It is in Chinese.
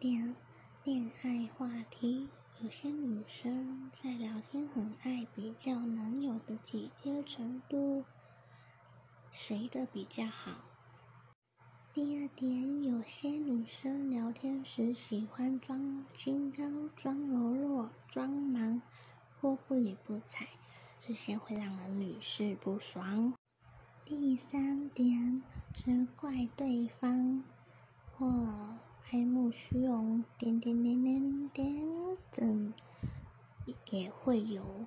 点，恋爱话题。有些女生在聊天很爱比较男友的体贴程度，谁的比较好？第二点，有些女生聊天时喜欢装清高、装柔弱、装忙或不理不睬，这些会让人屡试不爽。第三点，责怪对方。爱慕虚荣，点点点点点等，也会有。